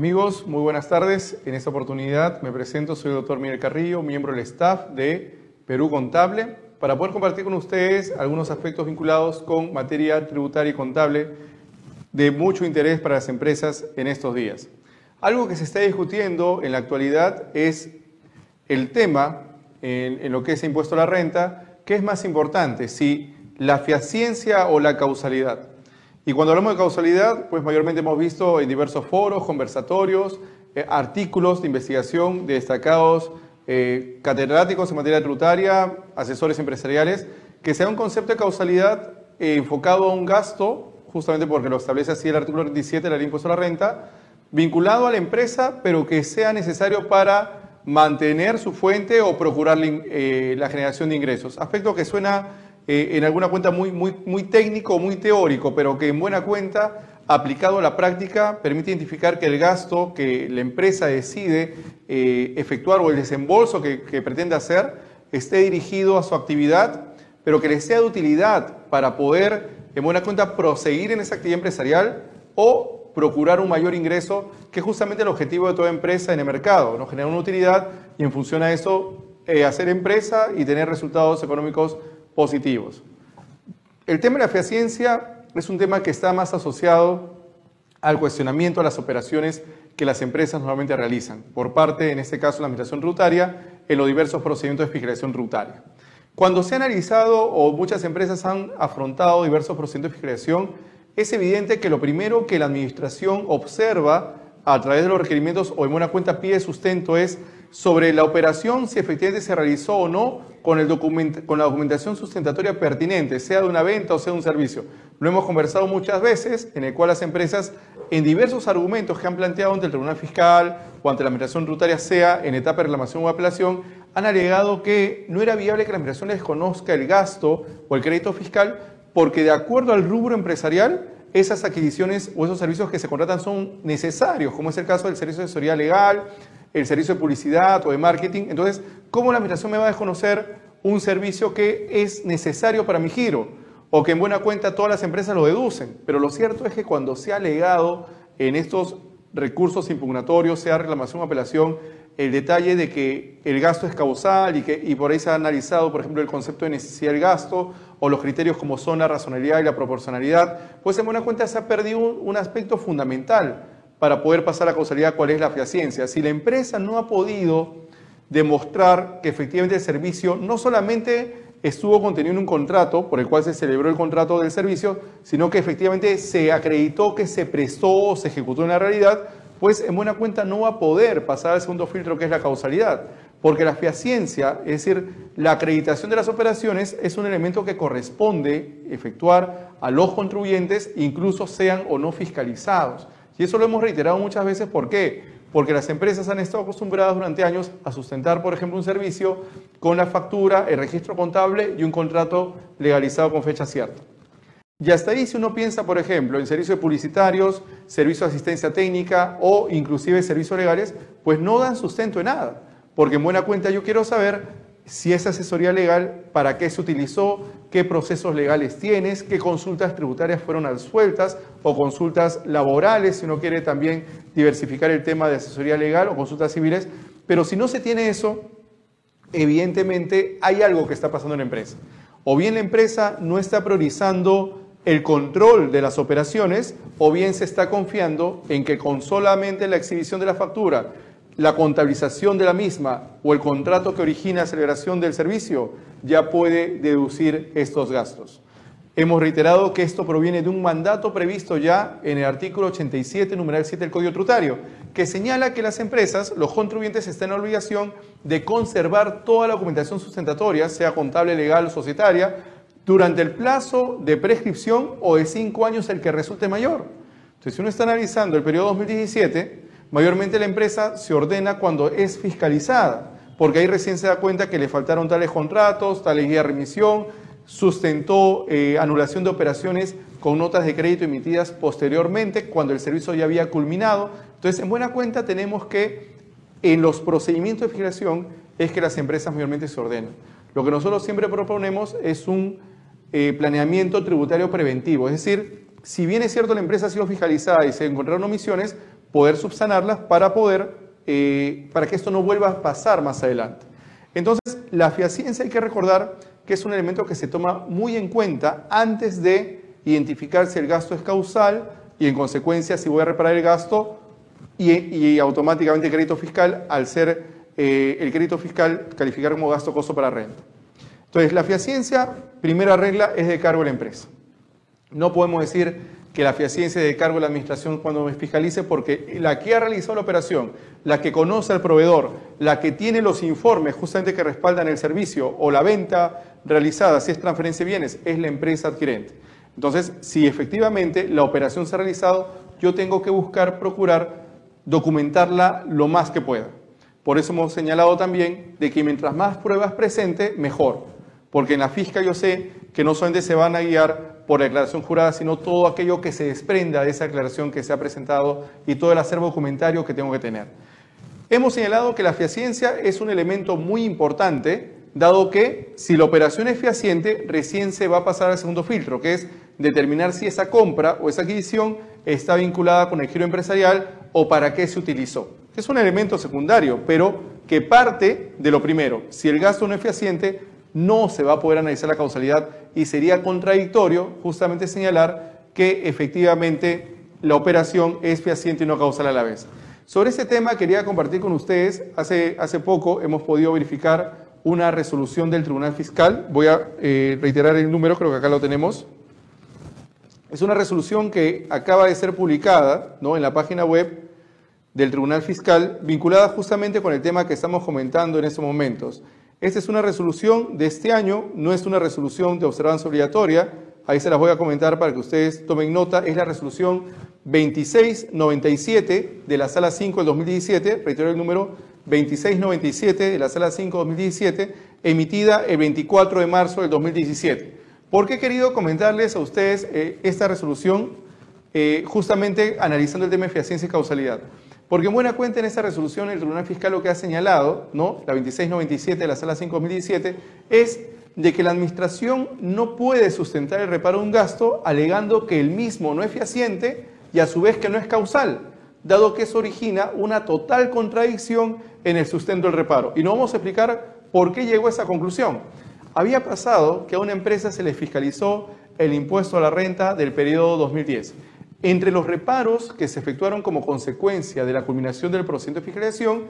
Amigos, muy buenas tardes. En esta oportunidad me presento, soy el doctor Miguel Carrillo, miembro del staff de Perú Contable, para poder compartir con ustedes algunos aspectos vinculados con materia tributaria y contable de mucho interés para las empresas en estos días. Algo que se está discutiendo en la actualidad es el tema en, lo que es impuesto a la renta, ¿qué es más importante? Si la fiaciencia o la causalidad. Y cuando hablamos de causalidad, pues mayormente hemos visto en diversos foros, conversatorios, eh, artículos de investigación de destacados eh, catedráticos en materia tributaria, asesores empresariales, que sea un concepto de causalidad eh, enfocado a un gasto, justamente porque lo establece así el artículo 27 de la ley impuesto a la renta, vinculado a la empresa, pero que sea necesario para mantener su fuente o procurar la generación de ingresos. Aspecto que suena eh, en alguna cuenta muy, muy, muy técnico, muy teórico, pero que en buena cuenta, aplicado a la práctica, permite identificar que el gasto que la empresa decide eh, efectuar o el desembolso que, pretende hacer esté dirigido a su actividad, pero que le sea de utilidad para poder, en buena cuenta, proseguir en esa actividad empresarial o procurar un mayor ingreso, que es justamente el objetivo de toda empresa en el mercado, ¿no? generar una utilidad y en función a eso eh, hacer empresa y tener resultados económicos positivos. El tema de la fiaciencia es un tema que está más asociado al cuestionamiento a las operaciones que las empresas normalmente realizan, por parte, en este caso, la Administración Tributaria, en los diversos procedimientos de fiscalización tributaria. Cuando se ha analizado o muchas empresas han afrontado diversos procedimientos de fiscalización, es evidente que lo primero que la Administración observa a través de los requerimientos o en buena cuenta pide sustento es sobre la operación si efectivamente se realizó o no con, el con la documentación sustentatoria pertinente, sea de una venta o sea de un servicio. Lo hemos conversado muchas veces, en el cual las empresas, en diversos argumentos que han planteado ante el Tribunal Fiscal o ante la Administración Tributaria, sea en etapa de reclamación o apelación, han alegado que no era viable que la Administración les conozca el gasto o el crédito fiscal porque de acuerdo al rubro empresarial, esas adquisiciones o esos servicios que se contratan son necesarios, como es el caso del servicio de asesoría legal, el servicio de publicidad o de marketing. Entonces, ¿cómo la administración me va a desconocer un servicio que es necesario para mi giro? O que en buena cuenta todas las empresas lo deducen. Pero lo cierto es que cuando se ha alegado en estos recursos impugnatorios, sea reclamación o apelación, el detalle de que el gasto es causal y, que, y por ahí se ha analizado, por ejemplo, el concepto de necesidad del gasto o los criterios como son la razonabilidad y la proporcionalidad, pues en buena cuenta se ha perdido un aspecto fundamental para poder pasar a causalidad cuál es la fiaciencia. Si la empresa no ha podido demostrar que efectivamente el servicio no solamente estuvo contenido en un contrato por el cual se celebró el contrato del servicio, sino que efectivamente se acreditó que se prestó o se ejecutó en la realidad, pues en buena cuenta no va a poder pasar al segundo filtro que es la causalidad, porque la fiaciencia, es decir, la acreditación de las operaciones es un elemento que corresponde efectuar a los contribuyentes, incluso sean o no fiscalizados. Y eso lo hemos reiterado muchas veces. ¿Por qué? Porque las empresas han estado acostumbradas durante años a sustentar, por ejemplo, un servicio con la factura, el registro contable y un contrato legalizado con fecha cierta. Y hasta ahí si uno piensa, por ejemplo, en servicios publicitarios, servicios de asistencia técnica o inclusive servicios legales, pues no dan sustento en nada. Porque en buena cuenta yo quiero saber si esa asesoría legal, para qué se utilizó, qué procesos legales tienes, qué consultas tributarias fueron absueltas o consultas laborales, si uno quiere también diversificar el tema de asesoría legal o consultas civiles. Pero si no se tiene eso, evidentemente hay algo que está pasando en la empresa. O bien la empresa no está priorizando el control de las operaciones, o bien se está confiando en que con solamente la exhibición de la factura la contabilización de la misma o el contrato que origina la celebración del servicio ya puede deducir estos gastos. Hemos reiterado que esto proviene de un mandato previsto ya en el artículo 87, numeral 7 del Código Tributario, que señala que las empresas, los contribuyentes, están en obligación de conservar toda la documentación sustentatoria, sea contable, legal o societaria, durante el plazo de prescripción o de cinco años el que resulte mayor. Entonces, si uno está analizando el periodo 2017, Mayormente la empresa se ordena cuando es fiscalizada, porque ahí recién se da cuenta que le faltaron tales contratos, tales guía de remisión, sustentó eh, anulación de operaciones con notas de crédito emitidas posteriormente, cuando el servicio ya había culminado. Entonces, en buena cuenta tenemos que en los procedimientos de fiscalización es que las empresas mayormente se ordenan. Lo que nosotros siempre proponemos es un eh, planeamiento tributario preventivo, es decir, si bien es cierto la empresa ha sido fiscalizada y se encontraron omisiones, poder subsanarlas para poder, eh, para que esto no vuelva a pasar más adelante. Entonces, la fiaciencia hay que recordar que es un elemento que se toma muy en cuenta antes de identificar si el gasto es causal y en consecuencia si voy a reparar el gasto y, automáticamente el crédito fiscal al ser eh, el crédito fiscal calificar como gasto costo para renta. Entonces, la fiaciencia, primera regla, es de cargo de la empresa. No podemos decir que la fiaciencia de cargo de la administración cuando me fiscalice, porque la que ha realizado la operación, la que conoce al proveedor, la que tiene los informes justamente que respaldan el servicio o la venta realizada, si es transferencia de bienes, es la empresa adquirente. Entonces, si efectivamente la operación se ha realizado, yo tengo que buscar, procurar documentarla lo más que pueda. Por eso hemos señalado también de que mientras más pruebas presente, mejor. Porque en la fisca yo sé que no solamente se van a guiar por la declaración jurada, sino todo aquello que se desprenda de esa declaración que se ha presentado y todo el acervo documentario que tengo que tener. Hemos señalado que la fiaciencia es un elemento muy importante, dado que si la operación es fiaciente, recién se va a pasar al segundo filtro, que es determinar si esa compra o esa adquisición está vinculada con el giro empresarial o para qué se utilizó. Es un elemento secundario, pero que parte de lo primero. Si el gasto no es fehaciente, no se va a poder analizar la causalidad y sería contradictorio justamente señalar que efectivamente la operación es fehaciente y no causal a la vez. Sobre este tema quería compartir con ustedes, hace, hace poco hemos podido verificar una resolución del Tribunal Fiscal, voy a eh, reiterar el número, creo que acá lo tenemos, es una resolución que acaba de ser publicada ¿no? en la página web del Tribunal Fiscal, vinculada justamente con el tema que estamos comentando en estos momentos. Esta es una resolución de este año, no es una resolución de observancia obligatoria, ahí se las voy a comentar para que ustedes tomen nota, es la resolución 2697 de la Sala 5 del 2017, reitero el número 2697 de la Sala 5 del 2017, emitida el 24 de marzo del 2017. ¿Por qué he querido comentarles a ustedes eh, esta resolución eh, justamente analizando el tema de fiaciencia y causalidad? Porque en buena cuenta en esta resolución el Tribunal Fiscal lo que ha señalado, ¿no? la 2697 de la Sala 5 2017, es de que la Administración no puede sustentar el reparo de un gasto alegando que el mismo no es fiaciente y a su vez que no es causal, dado que eso origina una total contradicción en el sustento del reparo. Y no vamos a explicar por qué llegó a esa conclusión. Había pasado que a una empresa se le fiscalizó el impuesto a la renta del periodo 2010. Entre los reparos que se efectuaron como consecuencia de la culminación del procedimiento de fiscalización,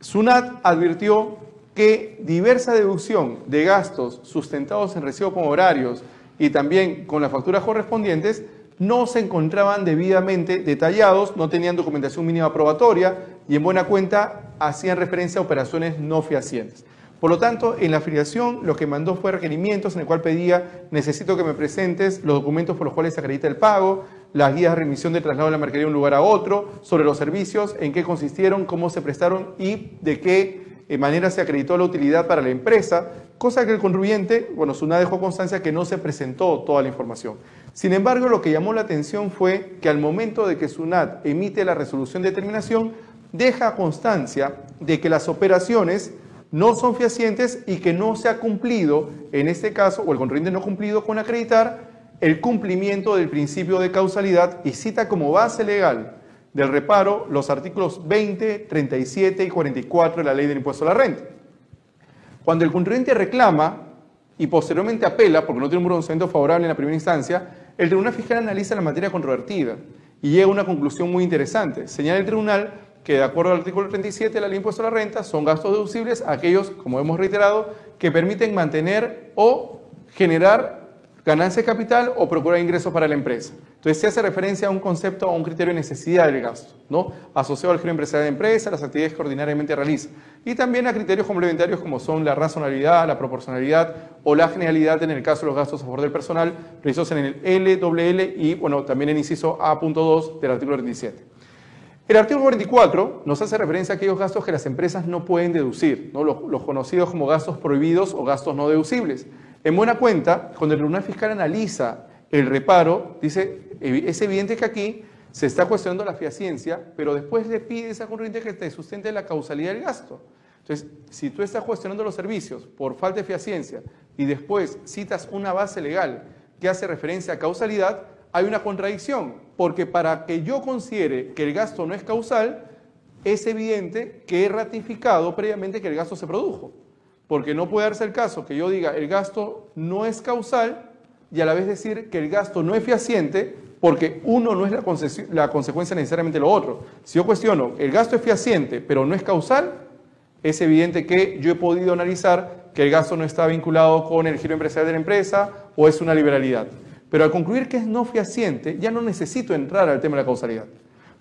SUNAT advirtió que diversa deducción de gastos sustentados en recibo con horarios y también con las facturas correspondientes no se encontraban debidamente detallados, no tenían documentación mínima probatoria y en buena cuenta hacían referencia a operaciones no fehacientes. Por lo tanto, en la afiliación lo que mandó fue requerimientos en el cual pedía, necesito que me presentes los documentos por los cuales se acredita el pago, las guías de remisión de traslado de la mercadería de un lugar a otro, sobre los servicios, en qué consistieron, cómo se prestaron y de qué eh, manera se acreditó la utilidad para la empresa, cosa que el contribuyente, bueno, SUNAT dejó constancia que no se presentó toda la información. Sin embargo, lo que llamó la atención fue que al momento de que SUNAT emite la resolución de determinación, deja constancia de que las operaciones no son fehacientes y que no se ha cumplido, en este caso, o el contribuyente no ha cumplido con acreditar el cumplimiento del principio de causalidad y cita como base legal del reparo los artículos 20, 37 y 44 de la ley del impuesto a la renta. Cuando el contribuyente reclama y posteriormente apela, porque no tiene un pronunciamiento favorable en la primera instancia, el Tribunal Fiscal analiza la materia controvertida y llega a una conclusión muy interesante. Señala el Tribunal que de acuerdo al artículo 37 de la ley de impuesto a la renta son gastos deducibles aquellos, como hemos reiterado, que permiten mantener o generar ganancia de capital o procurar ingresos para la empresa. Entonces se hace referencia a un concepto, a un criterio de necesidad del gasto, ¿no? asociado al giro empresarial de la empresa, las actividades que ordinariamente realiza, y también a criterios complementarios como son la razonabilidad, la proporcionalidad o la generalidad en el caso de los gastos a favor del personal, realizados en el LWL y bueno, también en inciso A.2 del artículo 37. El artículo 44 nos hace referencia a aquellos gastos que las empresas no pueden deducir, ¿no? Los, conocidos como gastos prohibidos o gastos no deducibles. En buena cuenta, cuando el Tribunal Fiscal analiza el reparo, dice, es evidente que aquí se está cuestionando la fiaciencia, pero después le pide esa corriente que te sustente la causalidad del gasto. Entonces, si tú estás cuestionando los servicios por falta de fiaciencia y después citas una base legal que hace referencia a causalidad, hay una contradicción, porque para que yo considere que el gasto no es causal, es evidente que he ratificado previamente que el gasto se produjo. Porque no puede darse el caso que yo diga el gasto no es causal y a la vez decir que el gasto no es fehaciente porque uno no es la, consecuencia necesariamente de lo otro. Si yo cuestiono, el gasto es fehaciente pero no es causal, es evidente que yo he podido analizar que el gasto no está vinculado con el giro empresarial de la empresa o es una liberalidad. Pero al concluir que es no fehaciente, ya no necesito entrar al tema de la causalidad,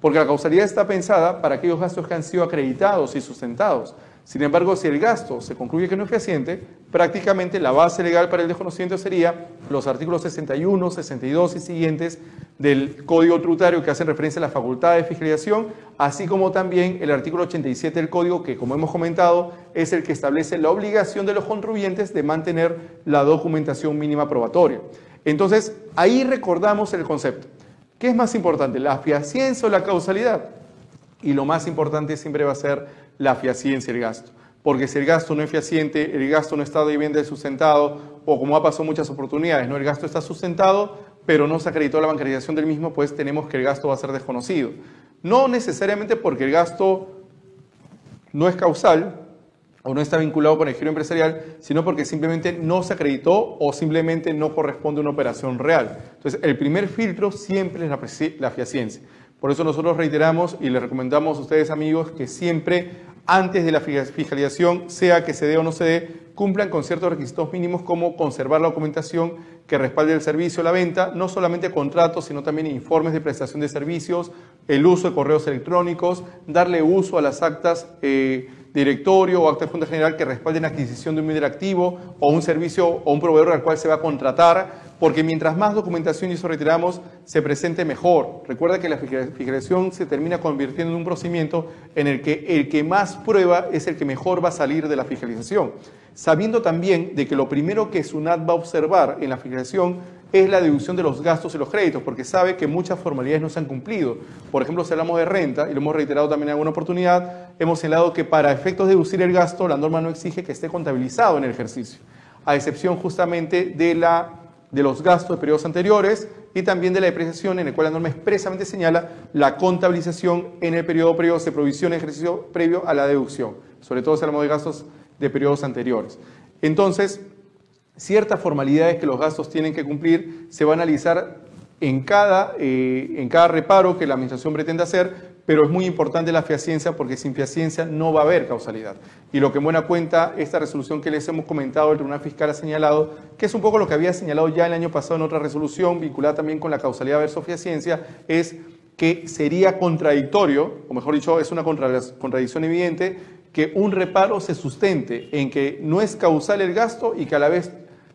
porque la causalidad está pensada para aquellos gastos que han sido acreditados y sustentados. Sin embargo, si el gasto se concluye que no es fehaciente, prácticamente la base legal para el desconocimiento sería los artículos 61, 62 y siguientes del Código Tributario que hacen referencia a la facultad de fiscalización, así como también el artículo 87 del Código que, como hemos comentado, es el que establece la obligación de los contribuyentes de mantener la documentación mínima probatoria. Entonces, ahí recordamos el concepto. ¿Qué es más importante, la fiaciencia o la causalidad? Y lo más importante siempre va a ser la fiaciencia, el gasto. Porque si el gasto no es fehaciente, el gasto no está de sustentado, o como ha pasado muchas oportunidades, ¿no? el gasto está sustentado, pero no se acreditó la bancarización del mismo, pues tenemos que el gasto va a ser desconocido. No necesariamente porque el gasto no es causal, o no está vinculado con el giro empresarial, sino porque simplemente no se acreditó o simplemente no corresponde a una operación real. Entonces, el primer filtro siempre es la, la fiaciencia. Por eso nosotros reiteramos y les recomendamos a ustedes, amigos, que siempre antes de la fiscalización, sea que se dé o no se dé, cumplan con ciertos requisitos mínimos como conservar la documentación que respalde el servicio la venta, no solamente contratos, sino también informes de prestación de servicios, el uso de correos electrónicos, darle uso a las actas. Eh, directorio o acta de junta general que respalden la adquisición de un medio activo o un servicio o un proveedor al cual se va a contratar, porque mientras más documentación y eso retiramos, se presente mejor. Recuerda que la fiscalización se termina convirtiendo en un procedimiento en el que el que más prueba es el que mejor va a salir de la fiscalización, sabiendo también de que lo primero que SUNAT va a observar en la fiscalización es la deducción de los gastos y los créditos, porque sabe que muchas formalidades no se han cumplido. Por ejemplo, si hablamos de renta, y lo hemos reiterado también en alguna oportunidad, hemos señalado que para efectos de deducir el gasto, la norma no exige que esté contabilizado en el ejercicio, a excepción justamente de, la, de los gastos de periodos anteriores y también de la depreciación, en el cual la norma expresamente señala la contabilización en el periodo previo de provisión ejercicio previo a la deducción, sobre todo si hablamos de gastos de periodos anteriores. Entonces, ciertas formalidades que los gastos tienen que cumplir se va a analizar en cada, eh, en cada reparo que la Administración pretende hacer, pero es muy importante la fiaciencia porque sin fiaciencia no va a haber causalidad. Y lo que en buena cuenta, esta resolución que les hemos comentado, el Tribunal Fiscal ha señalado, que es un poco lo que había señalado ya el año pasado en otra resolución, vinculada también con la causalidad versus fiaciencia, es que sería contradictorio, o mejor dicho, es una contradicción evidente, que un reparo se sustente en que no es causal el gasto y que a la vez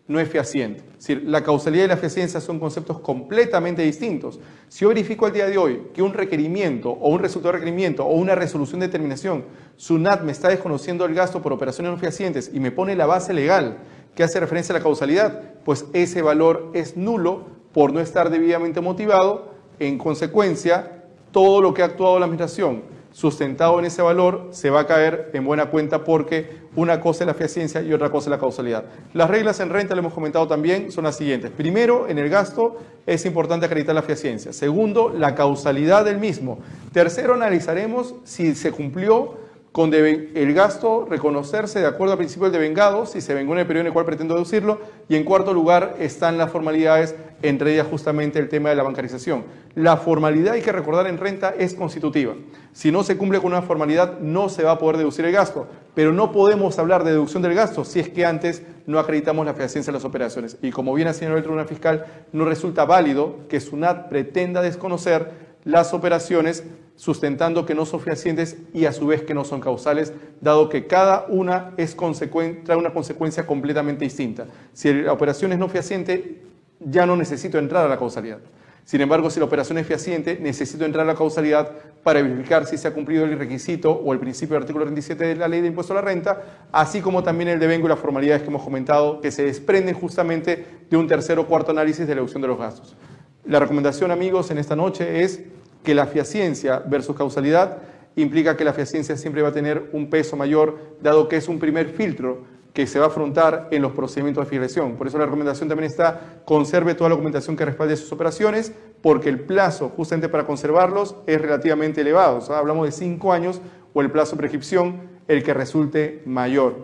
no es fehaciente. Es decir, la causalidad y la fehaciencia son conceptos completamente distintos. Si yo verifico al día de hoy que un requerimiento o un resultado de requerimiento o una resolución de determinación, SUNAT me está desconociendo el gasto por operaciones no fehacientes y me pone la base legal que hace referencia a la causalidad, pues ese valor es nulo por no estar debidamente motivado. En consecuencia, todo lo que ha actuado la administración sustentado en ese valor se va a caer en buena cuenta porque una cosa es la fehaciencia y otra cosa es la causalidad. Las reglas en renta, lo hemos comentado también, son las siguientes. Primero, en el gasto es importante acreditar la fehaciencia. Segundo, la causalidad del mismo. Tercero, analizaremos si se cumplió con el gasto reconocerse de acuerdo al principio del devengado, si se vengó en el periodo en el cual pretendo deducirlo, y en cuarto lugar están las formalidades, entre ellas justamente el tema de la bancarización. La formalidad, hay que recordar, en renta es constitutiva. Si no se cumple con una formalidad, no se va a poder deducir el gasto, pero no podemos hablar de deducción del gasto si es que antes no acreditamos la fehaciencia de las operaciones. Y como bien ha señalado el Tribunal Fiscal, no resulta válido que SUNAT pretenda desconocer las operaciones sustentando que no son fehacientes y a su vez que no son causales, dado que cada una es trae una consecuencia completamente distinta. Si la operación es no fehaciente, ya no necesito entrar a la causalidad. Sin embargo, si la operación es fehaciente, necesito entrar a la causalidad para verificar si se ha cumplido el requisito o el principio del artículo 37 de la ley de impuesto a la renta, así como también el devengo y las formalidades que hemos comentado, que se desprenden justamente de un tercer o cuarto análisis de la reducción de los gastos. La recomendación, amigos, en esta noche es que la fiaciencia versus causalidad implica que la fiaciencia siempre va a tener un peso mayor, dado que es un primer filtro que se va a afrontar en los procedimientos de filiación. Por eso la recomendación también está, conserve toda la documentación que respalde sus operaciones, porque el plazo justamente para conservarlos es relativamente elevado. hablamos de cinco años o el plazo de prescripción, el que resulte mayor.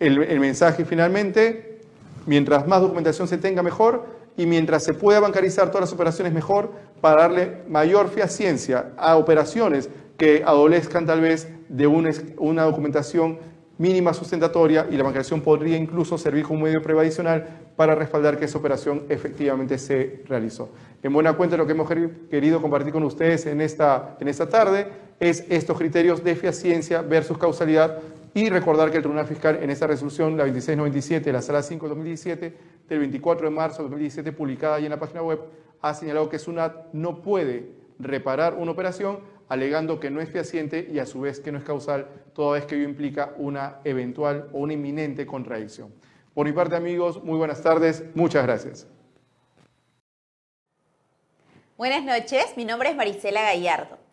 El, el mensaje finalmente, mientras más documentación se tenga mejor y mientras se pueda bancarizar todas las operaciones mejor para darle mayor ciencia a operaciones que adolezcan tal vez de una, una documentación mínima sustentatoria y la bancarización podría incluso servir como medio prueba adicional para respaldar que esa operación efectivamente se realizó. En buena cuenta lo que hemos querido compartir con ustedes en esta, en esta tarde es estos criterios de eficiencia versus causalidad y recordar que el Tribunal Fiscal en esta resolución, la 2697 de la Sala 5 de 2017, del 24 de marzo de 2017, publicada ahí en la página web, ha señalado que SUNAT no puede reparar una operación alegando que no es fehaciente y a su vez que no es causal, toda vez que ello implica una eventual o una inminente contradicción. Por mi parte, amigos, muy buenas tardes, muchas gracias. Buenas noches, mi nombre es Marisela Gallardo.